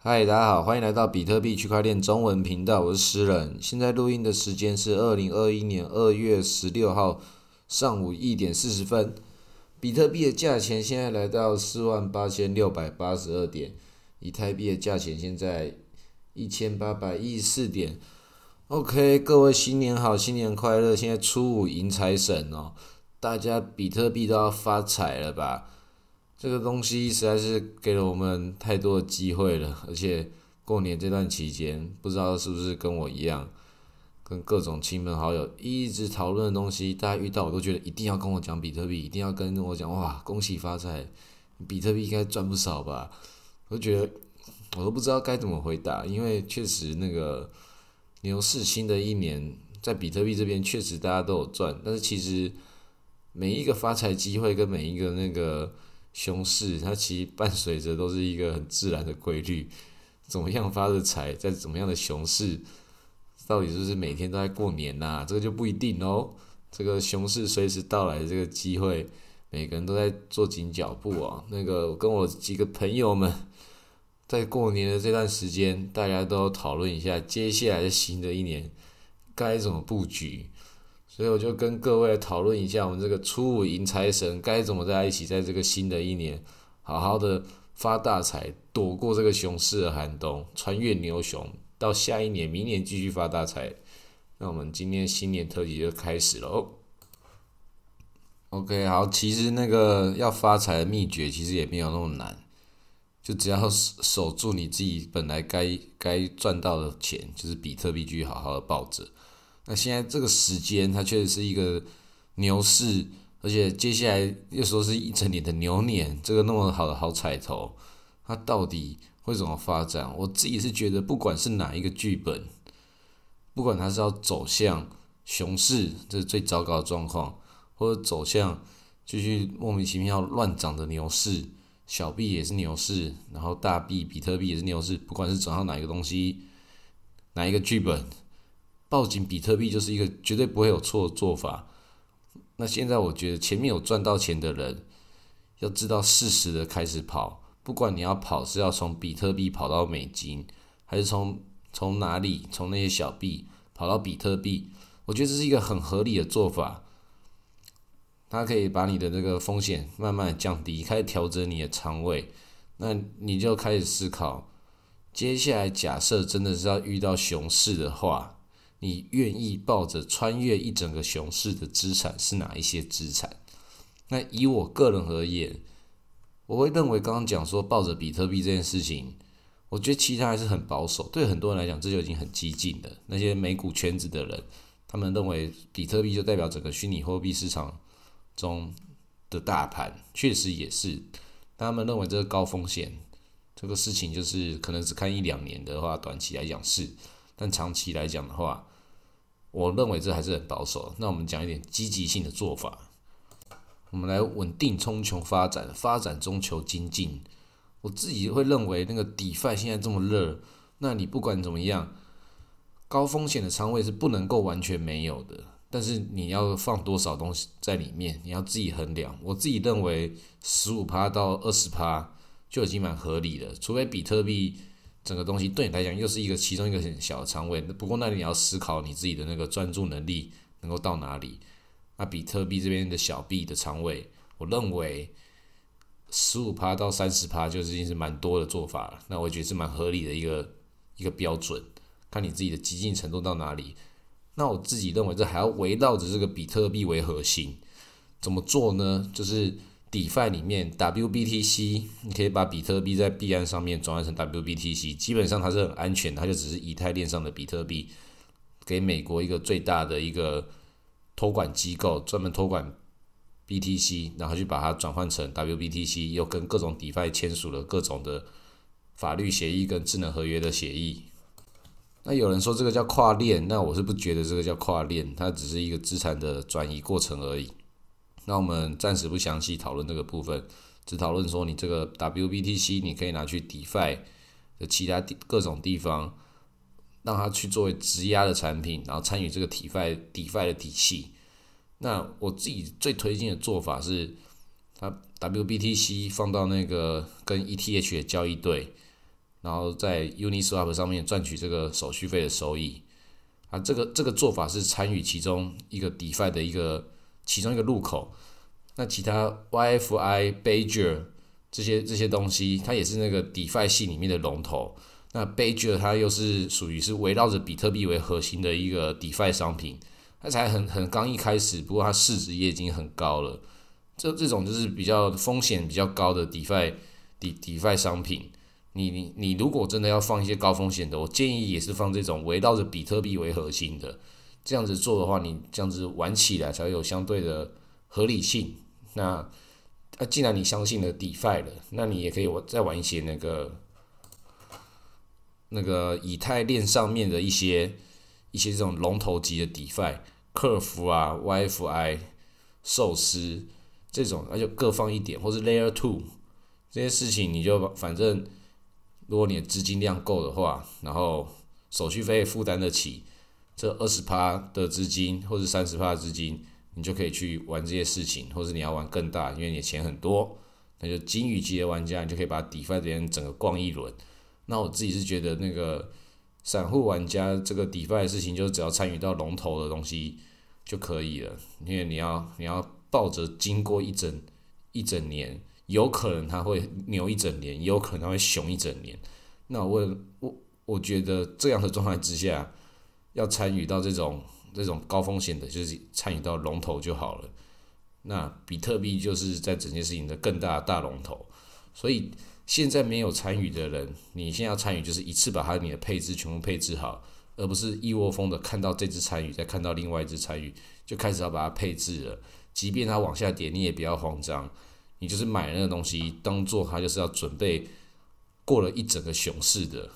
嗨，大家好，欢迎来到比特币区块链中文频道，我是诗人。现在录音的时间是二零二一年二月十六号上午一点四十分。比特币的价钱现在来到四万八千六百八十二点，以太币的价钱现在一千八百一十四点。OK，各位新年好，新年快乐！现在初五迎财神哦，大家比特币都要发财了吧？这个东西实在是给了我们太多的机会了，而且过年这段期间，不知道是不是跟我一样，跟各种亲朋好友一直讨论的东西，大家遇到我都觉得一定要跟我讲比特币，一定要跟我讲哇，恭喜发财，比特币应该赚不少吧？我觉得我都不知道该怎么回答，因为确实那个牛市新的一年，在比特币这边确实大家都有赚，但是其实每一个发财机会跟每一个那个。熊市，它其实伴随着都是一个很自然的规律。怎么样发的财，在怎么样的熊市，到底是不是每天都在过年呐？这个就不一定哦。这个熊市随时到来的这个机会，每个人都在做紧脚步啊。那个跟我几个朋友们，在过年的这段时间，大家都讨论一下接下来的新的一年该怎么布局。所以我就跟各位讨论一下，我们这个初五迎财神该怎么在一起，在这个新的一年好好的发大财，躲过这个熊市的寒冬，穿越牛熊，到下一年、明年继续发大财。那我们今天新年特辑就开始喽。OK，好，其实那个要发财的秘诀其实也没有那么难，就只要守住你自己本来该该赚到的钱，就是比特币继续好好的抱着。那现在这个时间，它确实是一个牛市，而且接下来又说是一整年的牛年，这个那么好的好彩头，它到底会怎么发展？我自己是觉得，不管是哪一个剧本，不管它是要走向熊市，这是最糟糕的状况，或者走向继续莫名其妙乱涨的牛市，小币也是牛市，然后大币比特币也是牛市，不管是走向哪一个东西，哪一个剧本。抱紧比特币就是一个绝对不会有错的做法。那现在我觉得前面有赚到钱的人，要知道适时的开始跑。不管你要跑是要从比特币跑到美金，还是从从哪里从那些小币跑到比特币，我觉得这是一个很合理的做法。它可以把你的这个风险慢慢降低，开始调整你的仓位。那你就开始思考，接下来假设真的是要遇到熊市的话。你愿意抱着穿越一整个熊市的资产是哪一些资产？那以我个人而言，我会认为刚刚讲说抱着比特币这件事情，我觉得其他还是很保守。对很多人来讲，这就已经很激进的。那些美股圈子的人，他们认为比特币就代表整个虚拟货币市场中的大盘，确实也是。他们认为这个高风险，这个事情就是可能只看一两年的话，短期来讲是。但长期来讲的话，我认为这还是很保守。那我们讲一点积极性的做法，我们来稳定冲求发展，发展中求精进。我自己会认为，那个底 i 现在这么热，那你不管怎么样，高风险的仓位是不能够完全没有的。但是你要放多少东西在里面，你要自己衡量。我自己认为，十五趴到二十趴就已经蛮合理的，除非比特币。整个东西对你来讲又是一个其中一个很小的仓位，不过那里你要思考你自己的那个专注能力能够到哪里。那比特币这边的小币的仓位，我认为十五趴到三十趴就已经是蛮多的做法了。那我觉得是蛮合理的一个一个标准，看你自己的激进程度到哪里。那我自己认为这还要围绕着这个比特币为核心，怎么做呢？就是。DeFi 里面 WBTC，你可以把比特币在币安上面转换成 WBTC，基本上它是很安全，它就只是以太链上的比特币，给美国一个最大的一个托管机构专门托管 BTC，然后去把它转换成 WBTC，又跟各种 DeFi 签署了各种的法律协议跟智能合约的协议。那有人说这个叫跨链，那我是不觉得这个叫跨链，它只是一个资产的转移过程而已。那我们暂时不详细讨论这个部分，只讨论说你这个 WBTC 你可以拿去 DeFi 的其他地各种地方，让它去作为质押的产品，然后参与这个 DeFi DeFi 的体系。那我自己最推荐的做法是，它 WBTC 放到那个跟 ETH 的交易对，然然后在 Uniswap 上面赚取这个手续费的收益。啊，这个这个做法是参与其中一个 DeFi 的一个其中一个入口。那其他 YFI、Bajer 这些这些东西，它也是那个 DeFi 系里面的龙头。那 Bajer 它又是属于是围绕着比特币为核心的一个 DeFi 商品，它才很很刚一开始，不过它市值也已经很高了。这这种就是比较风险比较高的 DeFi、D DeFi 商品。你你你如果真的要放一些高风险的，我建议也是放这种围绕着比特币为核心的，这样子做的话，你这样子玩起来才有相对的合理性。那那既然你相信了 DeFi 了，那你也可以我再玩一些那个那个以太链上面的一些一些这种龙头级的 DeFi，客服啊、YFI、寿司这种，那就各放一点，或是 Layer Two 这些事情，你就反正。如果你的资金量够的话，然后手续费负担得起，这二十趴的资金或者三十趴的资金，你就可以去玩这些事情，或者你要玩更大，因为你的钱很多，那就金鱼级的玩家，你就可以把 DeFi 这边整个逛一轮。那我自己是觉得那个散户玩家这个 DeFi 的事情，就只要参与到龙头的东西就可以了，因为你要你要抱着经过一整一整年。有可能它会牛一整年，也有可能它会熊一整年。那我我我觉得这样的状态之下，要参与到这种这种高风险的，就是参与到龙头就好了。那比特币就是在整件事情的更大大龙头，所以现在没有参与的人，你现在要参与，就是一次把它你的配置全部配置好，而不是一窝蜂的看到这只参与，再看到另外一只参与，就开始要把它配置了。即便它往下跌，你也不要慌张。你就是买那个东西，当做它就是要准备过了一整个熊市的。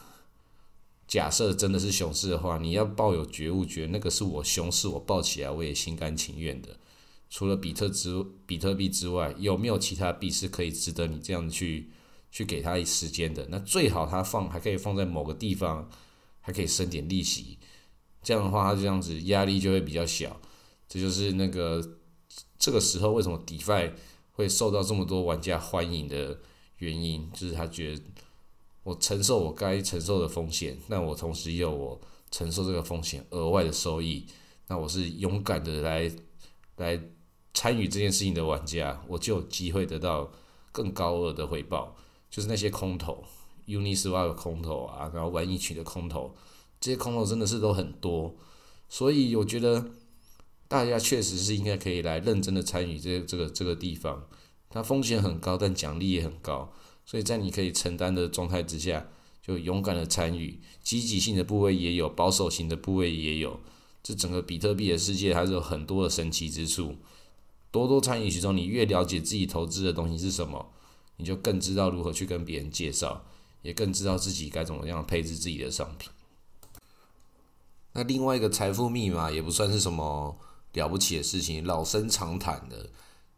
假设真的是熊市的话，你要抱有觉悟，觉得那个是我熊市，我抱起来我也心甘情愿的。除了比特之比特币之外，有没有其他币是可以值得你这样去去给他时间的？那最好它放还可以放在某个地方，还可以生点利息。这样的话，它这样子压力就会比较小。这就是那个这个时候为什么 DeFi。会受到这么多玩家欢迎的原因，就是他觉得我承受我该承受的风险，那我同时也有我承受这个风险额外的收益，那我是勇敢的来来参与这件事情的玩家，我就有机会得到更高额的回报。就是那些空头，Uniswap 的空头啊，然后玩一群的空头，这些空头真的是都很多，所以我觉得。大家确实是应该可以来认真的参与这这个这个地方，它风险很高，但奖励也很高，所以在你可以承担的状态之下，就勇敢的参与，积极性的部位也有，保守型的部位也有，这整个比特币的世界还是有很多的神奇之处，多多参与其中，你越了解自己投资的东西是什么，你就更知道如何去跟别人介绍，也更知道自己该怎么样配置自己的商品。那另外一个财富密码也不算是什么。了不起的事情，老生常谈的，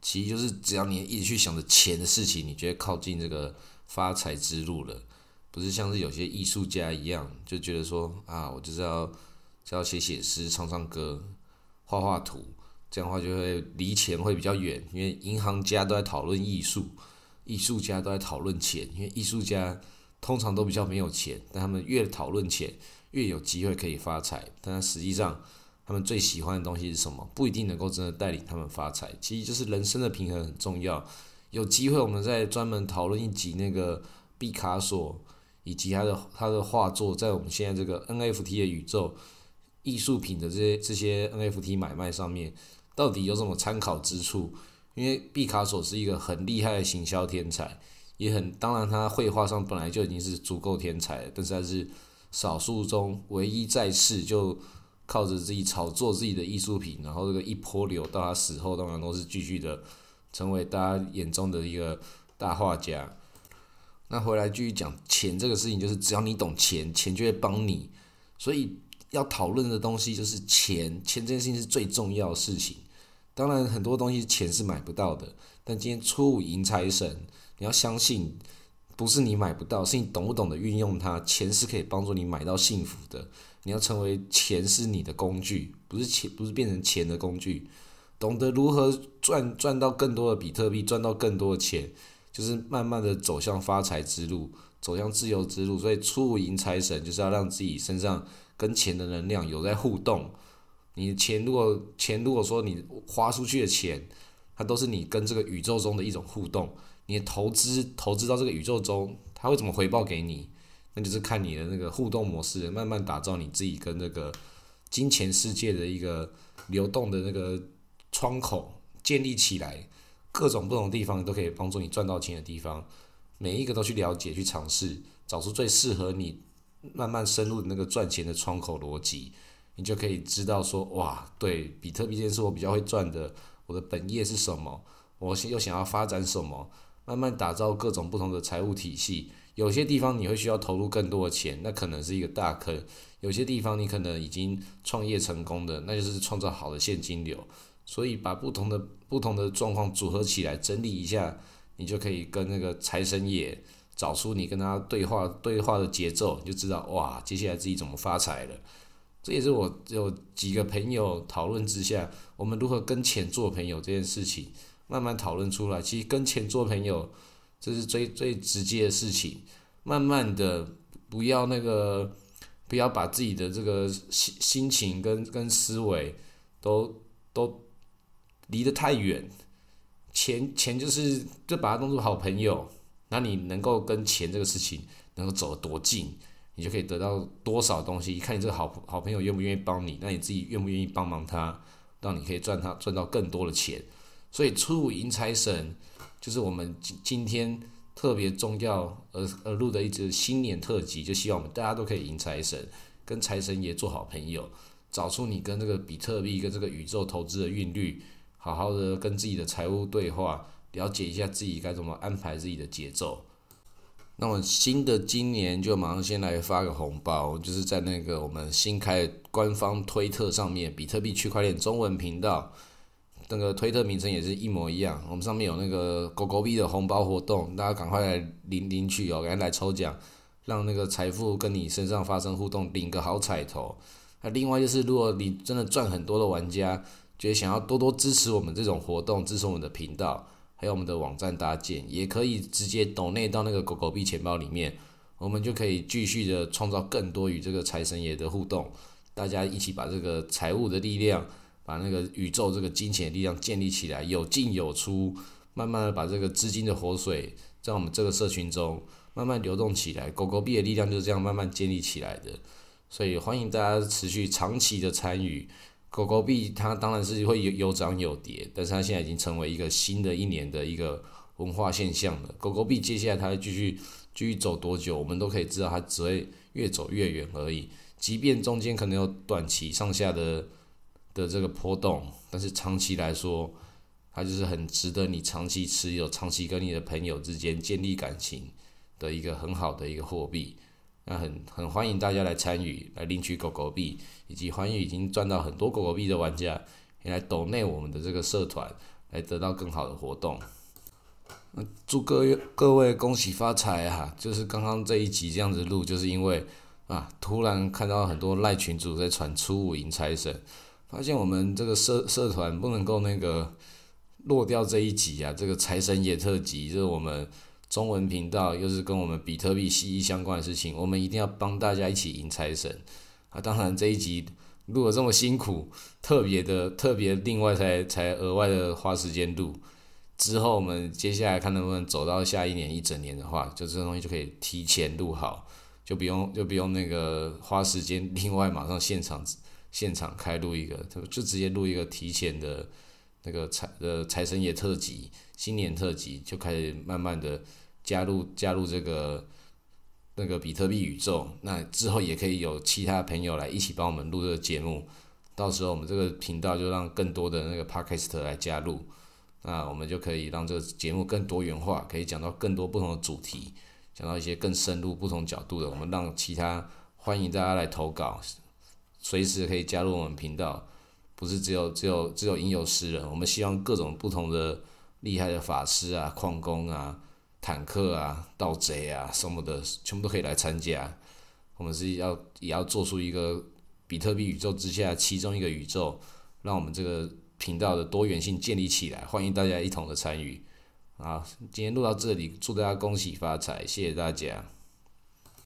其实就是只要你一直去想着钱的事情，你觉得靠近这个发财之路了。不是像是有些艺术家一样，就觉得说啊，我就是要就要写写诗、唱唱歌、画画图，这样的话就会离钱会比较远。因为银行家都在讨论艺术，艺术家都在讨论钱，因为艺术家通常都比较没有钱，但他们越讨论钱，越有机会可以发财。但实际上，他们最喜欢的东西是什么？不一定能够真的带领他们发财。其实就是人生的平衡很重要。有机会我们再专门讨论一集那个毕卡索以及他的他的画作，在我们现在这个 NFT 的宇宙，艺术品的这些这些 NFT 买卖上面，到底有什么参考之处？因为毕卡索是一个很厉害的行销天才，也很当然他绘画上本来就已经是足够天才，但是他是少数中唯一在世就。靠着自己炒作自己的艺术品，然后这个一波流到他死后，当然都是继续的成为大家眼中的一个大画家。那回来继续讲钱这个事情，就是只要你懂钱，钱就会帮你。所以要讨论的东西就是钱，钱这件事情是最重要的事情。当然很多东西钱是买不到的，但今天初五迎财神，你要相信，不是你买不到，是你懂不懂得运用它。钱是可以帮助你买到幸福的。你要成为钱是你的工具，不是钱，不是变成钱的工具。懂得如何赚赚到更多的比特币，赚到更多的钱，就是慢慢的走向发财之路。走向自由之路。所以出五迎财神就是要让自己身上跟钱的能量有在互动。你钱如果钱如果说你花出去的钱，它都是你跟这个宇宙中的一种互动。你投资投资到这个宇宙中，它会怎么回报给你？那就是看你的那个互动模式，慢慢打造你自己跟那个金钱世界的一个流动的那个窗口建立起来，各种不同地方都可以帮助你赚到钱的地方，每一个都去了解、去尝试，找出最适合你慢慢深入的那个赚钱的窗口逻辑，你就可以知道说，哇，对，比特币这件事我比较会赚的，我的本业是什么，我又想要发展什么，慢慢打造各种不同的财务体系。有些地方你会需要投入更多的钱，那可能是一个大坑；有些地方你可能已经创业成功的，那就是创造好的现金流。所以把不同的不同的状况组合起来，整理一下，你就可以跟那个财神爷找出你跟他对话对话的节奏，你就知道哇，接下来自己怎么发财了。这也是我有几个朋友讨论之下，我们如何跟钱做朋友这件事情慢慢讨论出来。其实跟钱做朋友。这是最最直接的事情，慢慢的不要那个，不要把自己的这个心心情跟跟思维都都离得太远，钱钱就是就把它当做好朋友，那你能够跟钱这个事情能够走得多近，你就可以得到多少东西。看你这个好好朋友愿不愿意帮你，那你自己愿不愿意帮忙他，让你可以赚他赚到更多的钱。所以初五迎财神。就是我们今今天特别重要而而录的一支新年特辑，就希望我们大家都可以迎财神，跟财神爷做好朋友，找出你跟这个比特币跟这个宇宙投资的韵律，好好的跟自己的财务对话，了解一下自己该怎么安排自己的节奏。那么新的今年就马上先来发个红包，就是在那个我们新开官方推特上面，比特币区块链中文频道。那个推特名称也是一模一样，我们上面有那个狗狗币的红包活动，大家赶快来领领取哦，赶快来抽奖，让那个财富跟你身上发生互动，领个好彩头。那另外就是，如果你真的赚很多的玩家，觉得想要多多支持我们这种活动，支持我们的频道，还有我们的网站搭建，也可以直接抖内到那个狗狗币钱包里面，我们就可以继续的创造更多与这个财神爷的互动，大家一起把这个财务的力量。把那个宇宙这个金钱的力量建立起来，有进有出，慢慢的把这个资金的活水在我们这个社群中慢慢流动起来。狗狗币的力量就是这样慢慢建立起来的，所以欢迎大家持续长期的参与。狗狗币它当然是会有有涨有跌，但是它现在已经成为一个新的一年的一个文化现象了。狗狗币接下来它会继续继续走多久，我们都可以知道它只会越走越远而已。即便中间可能有短期上下的。的这个波动，但是长期来说，它就是很值得你长期持有、长期跟你的朋友之间建立感情的一个很好的一个货币。那很很欢迎大家来参与，来领取狗狗币，以及欢迎已经赚到很多狗狗币的玩家，也来抖内我们的这个社团，来得到更好的活动。那祝各位各位恭喜发财啊！就是刚刚这一集这样子录，就是因为啊，突然看到很多赖群主在传初五迎财神。发现我们这个社社团不能够那个落掉这一集啊，这个财神爷特辑，就是我们中文频道又是跟我们比特币息息相关的事情，我们一定要帮大家一起迎财神啊！当然这一集录的这么辛苦，特别的特别，另外才才额外的花时间录。之后我们接下来看能不能走到下一年一整年的话，就这东西就可以提前录好，就不用就不用那个花时间另外马上现场。现场开录一个，就就直接录一个提前的，那个财呃财神爷特辑、新年特辑，就开始慢慢的加入加入这个那个比特币宇宙。那之后也可以有其他朋友来一起帮我们录这个节目，到时候我们这个频道就让更多的那个 podcast 来加入，那我们就可以让这个节目更多元化，可以讲到更多不同的主题，讲到一些更深入、不同角度的。我们让其他欢迎大家来投稿。随时可以加入我们频道，不是只有只有只有吟游诗人，我们希望各种不同的厉害的法师啊、矿工啊、坦克啊、盗贼啊什么的，全部都可以来参加。我们是要也要做出一个比特币宇宙之下其中一个宇宙，让我们这个频道的多元性建立起来。欢迎大家一同的参与。好，今天录到这里，祝大家恭喜发财，谢谢大家。